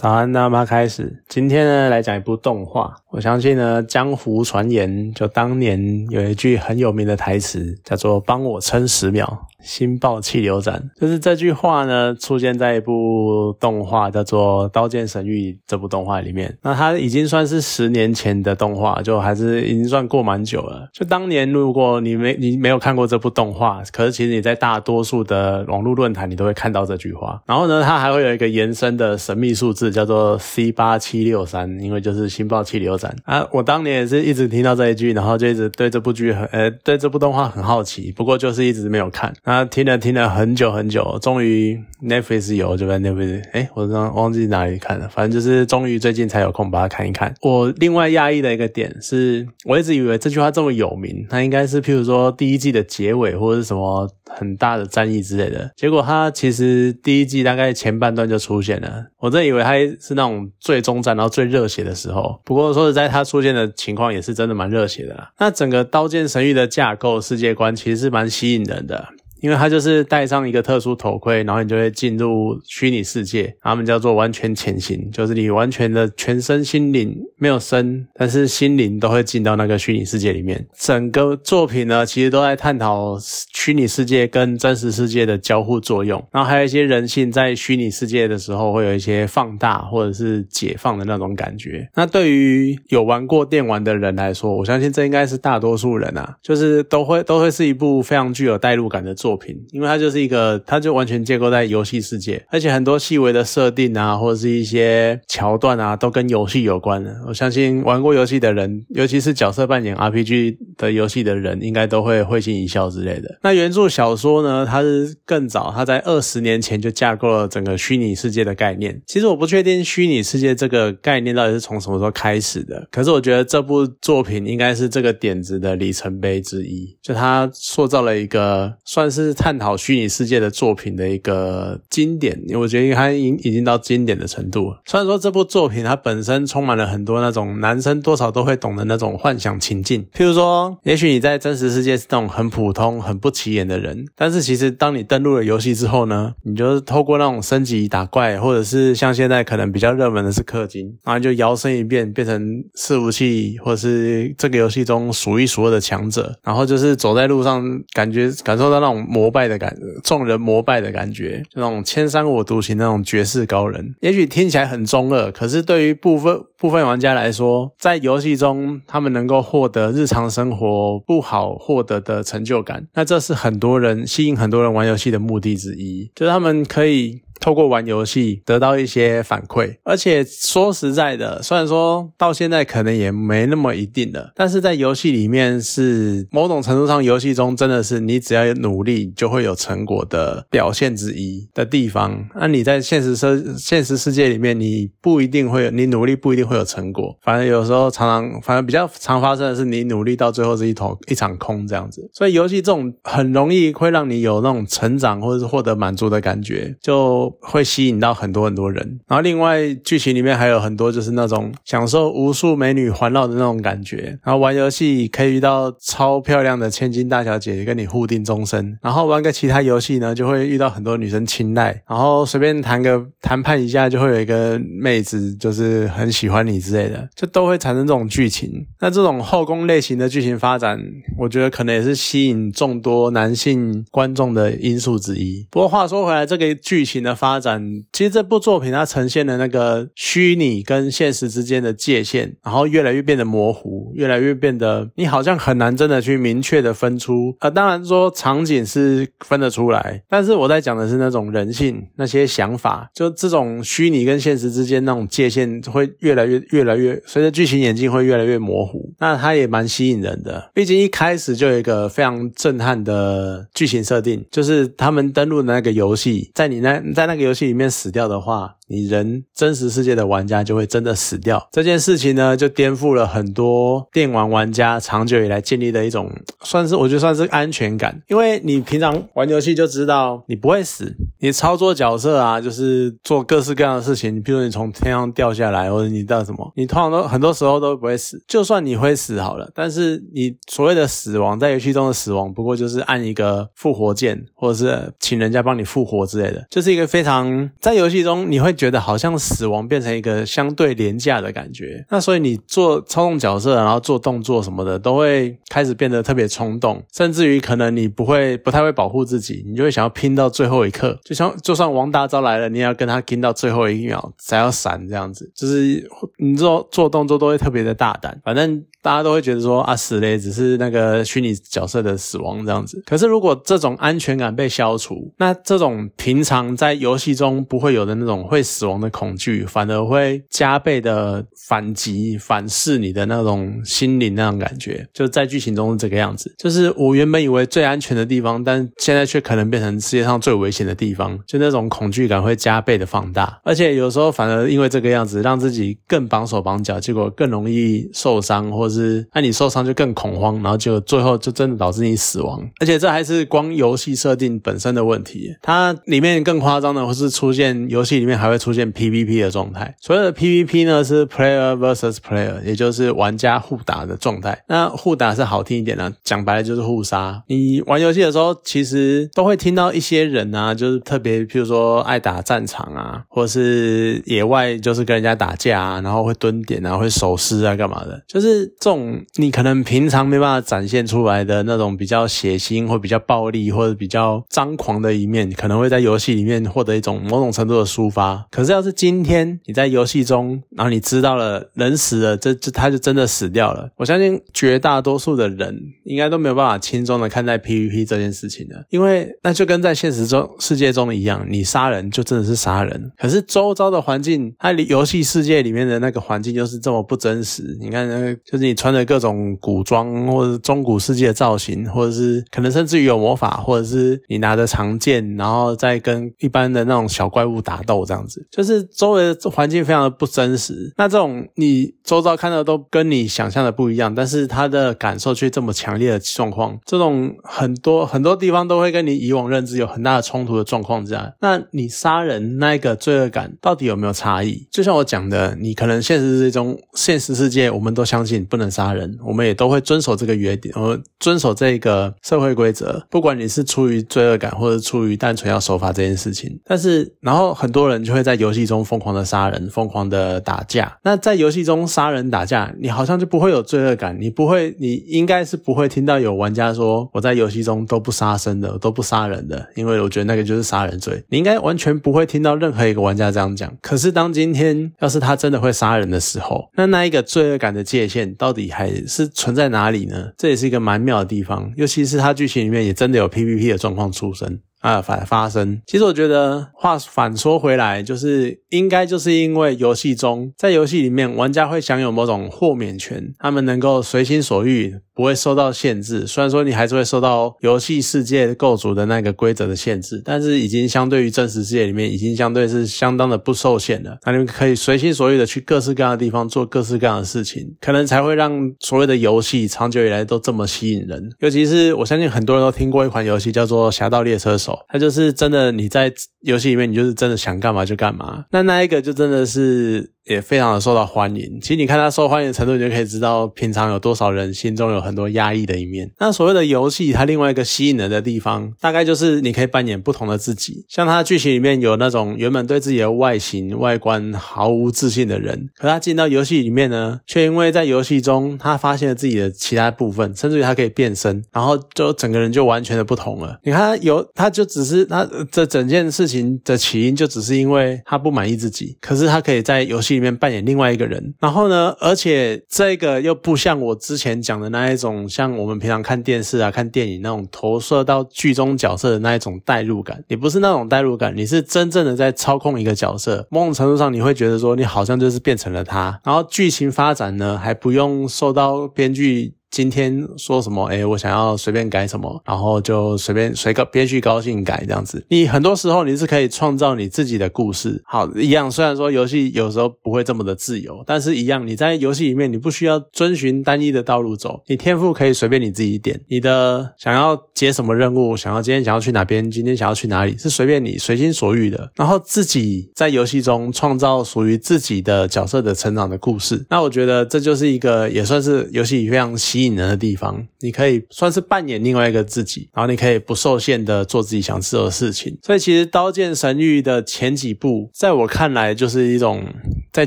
早安，那么开始。今天呢，来讲一部动画。我相信呢，江湖传言，就当年有一句很有名的台词，叫做“帮我撑十秒”。星爆气流斩，就是这句话呢，出现在一部动画叫做《刀剑神域》这部动画里面。那它已经算是十年前的动画，就还是已经算过蛮久了。就当年如果你没你没有看过这部动画，可是其实你在大多数的网络论坛你都会看到这句话。然后呢，它还会有一个延伸的神秘数字，叫做 C 八七六三，因为就是星爆气流斩啊。我当年也是一直听到这一句，然后就一直对这部剧很呃对这部动画很好奇，不过就是一直没有看。他听了听了很久很久，终于 Netflix 有就在 Netflix，哎，我刚忘记哪里看了，反正就是终于最近才有空把它看一看。我另外讶异的一个点是，我一直以为这句话这么有名，它应该是譬如说第一季的结尾或者是什么很大的战役之类的。结果它其实第一季大概前半段就出现了，我真以为它是那种最终战然后最热血的时候。不过说实在，它出现的情况也是真的蛮热血的啦。那整个刀剑神域的架构世界观其实是蛮吸引人的。因为它就是戴上一个特殊头盔，然后你就会进入虚拟世界，他们叫做完全潜行，就是你完全的全身心灵没有身，但是心灵都会进到那个虚拟世界里面。整个作品呢，其实都在探讨虚拟世界跟真实世界的交互作用，然后还有一些人性在虚拟世界的时候会有一些放大或者是解放的那种感觉。那对于有玩过电玩的人来说，我相信这应该是大多数人啊，就是都会都会是一部非常具有代入感的作。品，因为它就是一个，它就完全建构在游戏世界，而且很多细微的设定啊，或者是一些桥段啊，都跟游戏有关的。我相信玩过游戏的人，尤其是角色扮演 RPG 的游戏的人，应该都会会心一笑之类的。那原著小说呢，它是更早，它在二十年前就架构了整个虚拟世界的概念。其实我不确定虚拟世界这个概念到底是从什么时候开始的，可是我觉得这部作品应该是这个点子的里程碑之一，就它塑造了一个算是。探讨虚拟世界的作品的一个经典，我觉得它已已经到经典的程度。虽然说这部作品它本身充满了很多那种男生多少都会懂的那种幻想情境，譬如说，也许你在真实世界是那种很普通、很不起眼的人，但是其实当你登录了游戏之后呢，你就是透过那种升级打怪，或者是像现在可能比较热门的是氪金，然后就摇身一变变成伺服器，或者是这个游戏中数一数二的强者，然后就是走在路上，感觉感受到那种。膜拜的感，众人膜拜的感觉，就那种千山我独行那种绝世高人。也许听起来很中二，可是对于部分部分玩家来说，在游戏中他们能够获得日常生活不好获得的成就感，那这是是很多人吸引很多人玩游戏的目的之一，就是他们可以。透过玩游戏得到一些反馈，而且说实在的，虽然说到现在可能也没那么一定的，但是在游戏里面是某种程度上，游戏中真的是你只要努力就会有成果的表现之一的地方。那你在现实世现实世界里面，你不一定会有，你努力不一定会有成果，反正有时候常常，反正比较常发生的是你努力到最后是一头一场空这样子。所以游戏这种很容易会让你有那种成长或者是获得满足的感觉，就。会吸引到很多很多人，然后另外剧情里面还有很多就是那种享受无数美女环绕的那种感觉，然后玩游戏可以遇到超漂亮的千金大小姐跟你互定终身，然后玩个其他游戏呢就会遇到很多女生青睐，然后随便谈个谈判一下就会有一个妹子就是很喜欢你之类的，就都会产生这种剧情。那这种后宫类型的剧情发展，我觉得可能也是吸引众多男性观众的因素之一。不过话说回来，这个剧情的。发展其实这部作品它呈现的那个虚拟跟现实之间的界限，然后越来越变得模糊，越来越变得你好像很难真的去明确的分出。呃，当然说场景是分得出来，但是我在讲的是那种人性、那些想法，就这种虚拟跟现实之间那种界限会越来越、越来越随着剧情演进会越来越模糊。那它也蛮吸引人的，毕竟一开始就有一个非常震撼的剧情设定，就是他们登录的那个游戏，在你那在。那个游戏里面死掉的话。你人真实世界的玩家就会真的死掉，这件事情呢，就颠覆了很多电玩玩家长久以来建立的一种，算是我觉得算是安全感。因为你平常玩游戏就知道你不会死，你操作角色啊，就是做各式各样的事情，比如你从天上掉下来，或者你到什么，你通常都很多时候都不会死。就算你会死好了，但是你所谓的死亡，在游戏中的死亡，不过就是按一个复活键，或者是请人家帮你复活之类的，就是一个非常在游戏中你会。觉得好像死亡变成一个相对廉价的感觉。那所以你做操纵角色，然后做动作什么的，都会开始变得特别冲动，甚至于可能你不会不太会保护自己，你就会想要拼到最后一刻，就像就算王大招来了，你也要跟他拼到最后一秒才要闪这样子，就是你做做动作都会特别的大胆，反正。大家都会觉得说啊死嘞，只是那个虚拟角色的死亡这样子。可是如果这种安全感被消除，那这种平常在游戏中不会有的那种会死亡的恐惧，反而会加倍的反击、反噬你的那种心灵那种感觉。就在剧情中是这个样子，就是我原本以为最安全的地方，但现在却可能变成世界上最危险的地方，就那种恐惧感会加倍的放大。而且有时候反而因为这个样子，让自己更绑手绑脚，结果更容易受伤或。是，那你受伤就更恐慌，然后就最后就真的导致你死亡。而且这还是光游戏设定本身的问题，它里面更夸张的，或是出现游戏里面还会出现 PVP 的状态。所谓的 PVP 呢，是 Player versus Player，也就是玩家互打的状态。那互打是好听一点呢，讲白了就是互杀。你玩游戏的时候，其实都会听到一些人啊，就是特别，譬如说爱打战场啊，或是野外就是跟人家打架啊，然后会蹲点啊，会守尸啊，干嘛的，就是。这种你可能平常没办法展现出来的那种比较血腥或比较暴力或者比较张狂的一面，可能会在游戏里面获得一种某种程度的抒发。可是要是今天你在游戏中，然后你知道了人死了，这这他就真的死掉了。我相信绝大多数的人应该都没有办法轻松的看待 PVP 这件事情的，因为那就跟在现实中世界中一样，你杀人就真的是杀人。可是周遭的环境，它游戏世界里面的那个环境就是这么不真实。你看就是。你穿着各种古装或者中古世纪的造型，或者是可能甚至于有魔法，或者是你拿着长剑，然后再跟一般的那种小怪物打斗，这样子就是周围的环境非常的不真实。那这种你周遭看到都跟你想象的不一样，但是他的感受却这么强烈的状况，这种很多很多地方都会跟你以往认知有很大的冲突的状况之下，那你杀人那一个罪恶感到底有没有差异？就像我讲的，你可能现实世界中，现实世界我们都相信不。能杀人，我们也都会遵守这个约定，呃，遵守这个社会规则。不管你是出于罪恶感，或者出于单纯要守法这件事情，但是，然后很多人就会在游戏中疯狂的杀人，疯狂的打架。那在游戏中杀人打架，你好像就不会有罪恶感，你不会，你应该是不会听到有玩家说我在游戏中都不杀生的，都不杀人的，因为我觉得那个就是杀人罪。你应该完全不会听到任何一个玩家这样讲。可是当今天要是他真的会杀人的时候，那那一个罪恶感的界限到。底还是存在哪里呢？这也是一个蛮妙的地方，尤其是它剧情里面也真的有 PVP 的状况出生啊，反发生。其实我觉得话反说回来，就是应该就是因为游戏中，在游戏里面，玩家会享有某种豁免权，他们能够随心所欲。不会受到限制，虽然说你还是会受到游戏世界构筑的那个规则的限制，但是已经相对于真实世界里面，已经相对是相当的不受限了。那你们可以随心所欲的去各式各样的地方做各式各样的事情，可能才会让所谓的游戏长久以来都这么吸引人。尤其是我相信很多人都听过一款游戏叫做《侠盗猎车手》，它就是真的你在游戏里面，你就是真的想干嘛就干嘛。那那一个就真的是。也非常的受到欢迎。其实你看他受欢迎的程度，你就可以知道平常有多少人心中有很多压抑的一面。那所谓的游戏，它另外一个吸引人的地方，大概就是你可以扮演不同的自己。像它剧情里面有那种原本对自己的外形外观毫无自信的人，可他进到游戏里面呢，却因为在游戏中他发现了自己的其他部分，甚至于他可以变身，然后就整个人就完全的不同了。你看有他就只是他这整件事情的起因，就只是因为他不满意自己，可是他可以在游戏。里面扮演另外一个人，然后呢，而且这个又不像我之前讲的那一种，像我们平常看电视啊、看电影那种投射到剧中角色的那一种代入感。你不是那种代入感，你是真正的在操控一个角色。某种程度上，你会觉得说，你好像就是变成了他。然后剧情发展呢，还不用受到编剧。今天说什么？哎，我想要随便改什么，然后就随便随个编剧高兴改这样子。你很多时候你是可以创造你自己的故事。好，一样。虽然说游戏有时候不会这么的自由，但是一样，你在游戏里面你不需要遵循单一的道路走。你天赋可以随便你自己点，你的想要接什么任务，想要今天想要去哪边，今天想要去哪里，是随便你随心所欲的。然后自己在游戏中创造属于自己的角色的成长的故事。那我觉得这就是一个也算是游戏非常吸。吸引人的地方。你可以算是扮演另外一个自己，然后你可以不受限的做自己想做的事情。所以其实《刀剑神域》的前几部，在我看来就是一种在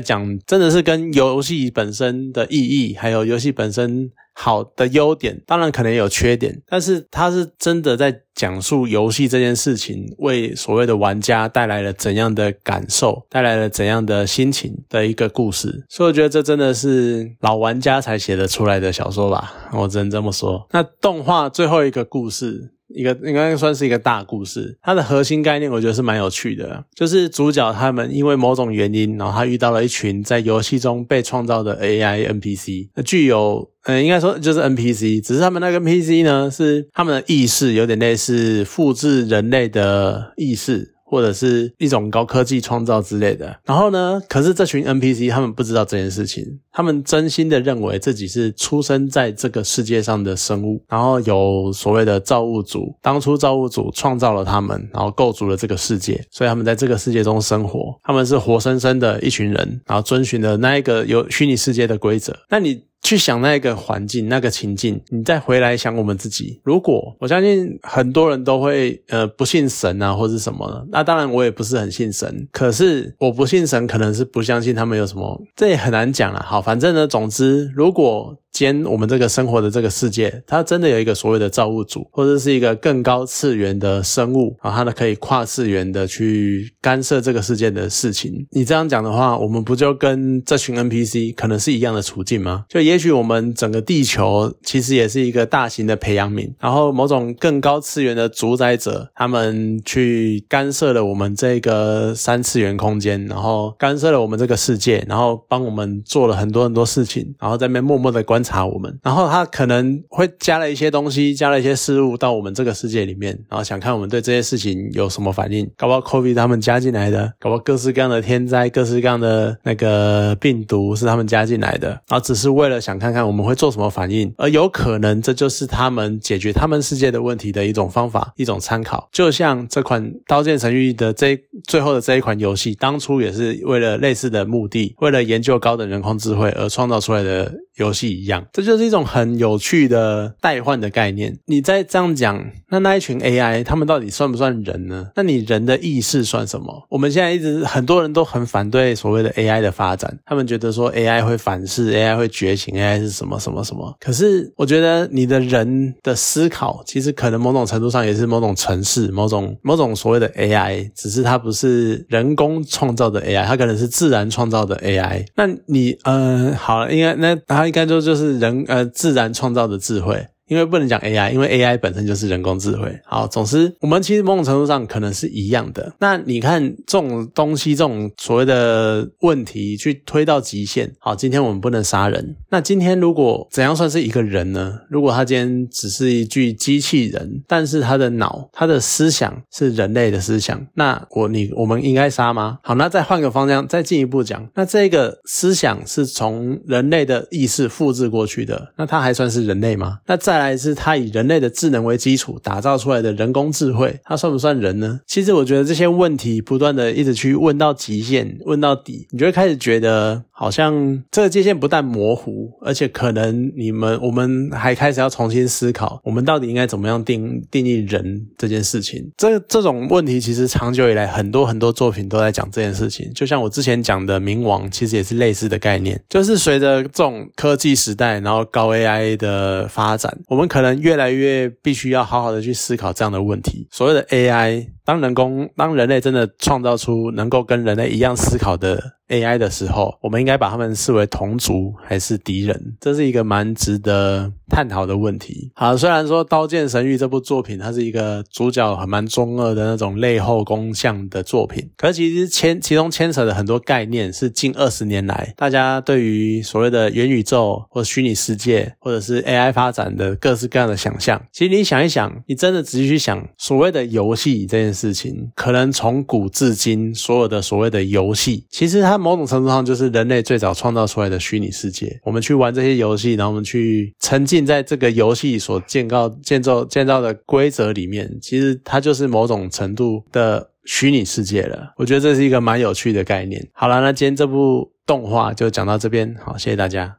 讲，真的是跟游戏本身的意义，还有游戏本身。好的优点，当然可能也有缺点，但是他是真的在讲述游戏这件事情，为所谓的玩家带来了怎样的感受，带来了怎样的心情的一个故事，所以我觉得这真的是老玩家才写得出来的小说吧，我只能这么说。那动画最后一个故事。一个应该算是一个大故事，它的核心概念我觉得是蛮有趣的，就是主角他们因为某种原因，然后他遇到了一群在游戏中被创造的 AI NPC，具有嗯，应该说就是 NPC，只是他们那个 NPC 呢是他们的意识有点类似复制人类的意识。或者是一种高科技创造之类的，然后呢？可是这群 NPC 他们不知道这件事情，他们真心的认为自己是出生在这个世界上的生物，然后有所谓的造物主，当初造物主创造了他们，然后构筑了这个世界，所以他们在这个世界中生活，他们是活生生的一群人，然后遵循了那一个有虚拟世界的规则。那你？去想那个环境、那个情境，你再回来想我们自己。如果我相信很多人都会呃不信神啊，或者什么，那当然我也不是很信神。可是我不信神，可能是不相信他们有什么，这也很难讲了。好，反正呢，总之如果。兼我们这个生活的这个世界，它真的有一个所谓的造物主，或者是一个更高次元的生物啊，它呢可以跨次元的去干涉这个世界的事情。你这样讲的话，我们不就跟这群 NPC 可能是一样的处境吗？就也许我们整个地球其实也是一个大型的培养皿，然后某种更高次元的主宰者，他们去干涉了我们这个三次元空间，然后干涉了我们这个世界，然后帮我们做了很多很多事情，然后在那边默默的观。查我们，然后他可能会加了一些东西，加了一些事物到我们这个世界里面，然后想看我们对这些事情有什么反应。搞不好 COVID 他们加进来的，搞不好各式各样的天灾、各式各样的那个病毒是他们加进来的，然后只是为了想看看我们会做什么反应，而有可能这就是他们解决他们世界的问题的一种方法、一种参考。就像这款《刀剑神域》的这最后的这一款游戏，当初也是为了类似的目的，为了研究高等人工智慧而创造出来的游戏一样。这就是一种很有趣的代换的概念。你再这样讲，那那一群 AI，他们到底算不算人呢？那你人的意识算什么？我们现在一直很多人都很反对所谓的 AI 的发展，他们觉得说 AI 会反噬，AI 会觉醒，AI 是什么什么什么。可是我觉得你的人的思考，其实可能某种程度上也是某种程式，某种某种所谓的 AI，只是它不是人工创造的 AI，它可能是自然创造的 AI。那你呃，好了，应该那他应该说就。是人呃自然创造的智慧。因为不能讲 AI，因为 AI 本身就是人工智慧。好，总之我们其实某种程度上可能是一样的。那你看这种东西，这种所谓的问题去推到极限。好，今天我们不能杀人。那今天如果怎样算是一个人呢？如果他今天只是一具机器人，但是他的脑、他的思想是人类的思想，那我你我们应该杀吗？好，那再换个方向，再进一步讲，那这个思想是从人类的意识复制过去的，那他还算是人类吗？那再。再来是它以人类的智能为基础打造出来的人工智慧，它算不算人呢？其实我觉得这些问题不断的一直去问到极限，问到底，你就会开始觉得好像这个界限不但模糊，而且可能你们我们还开始要重新思考，我们到底应该怎么样定定义人这件事情。这这种问题其实长久以来很多很多作品都在讲这件事情，就像我之前讲的冥王，其实也是类似的概念，就是随着这种科技时代，然后高 AI 的发展。我们可能越来越必须要好好的去思考这样的问题。所谓的 AI，当人工，当人类真的创造出能够跟人类一样思考的。AI 的时候，我们应该把他们视为同族还是敌人？这是一个蛮值得探讨的问题。好，虽然说《刀剑神域》这部作品，它是一个主角很蛮中二的那种类后宫向的作品，可是其实牵其中牵扯的很多概念，是近二十年来大家对于所谓的元宇宙或虚拟世界，或者是 AI 发展的各式各样的想象。其实你想一想，你真的仔细去想，所谓的游戏这件事情，可能从古至今所有的所谓的游戏，其实。它某种程度上就是人类最早创造出来的虚拟世界。我们去玩这些游戏，然后我们去沉浸在这个游戏所建造、建造、建造的规则里面，其实它就是某种程度的虚拟世界了。我觉得这是一个蛮有趣的概念。好了，那今天这部动画就讲到这边，好，谢谢大家。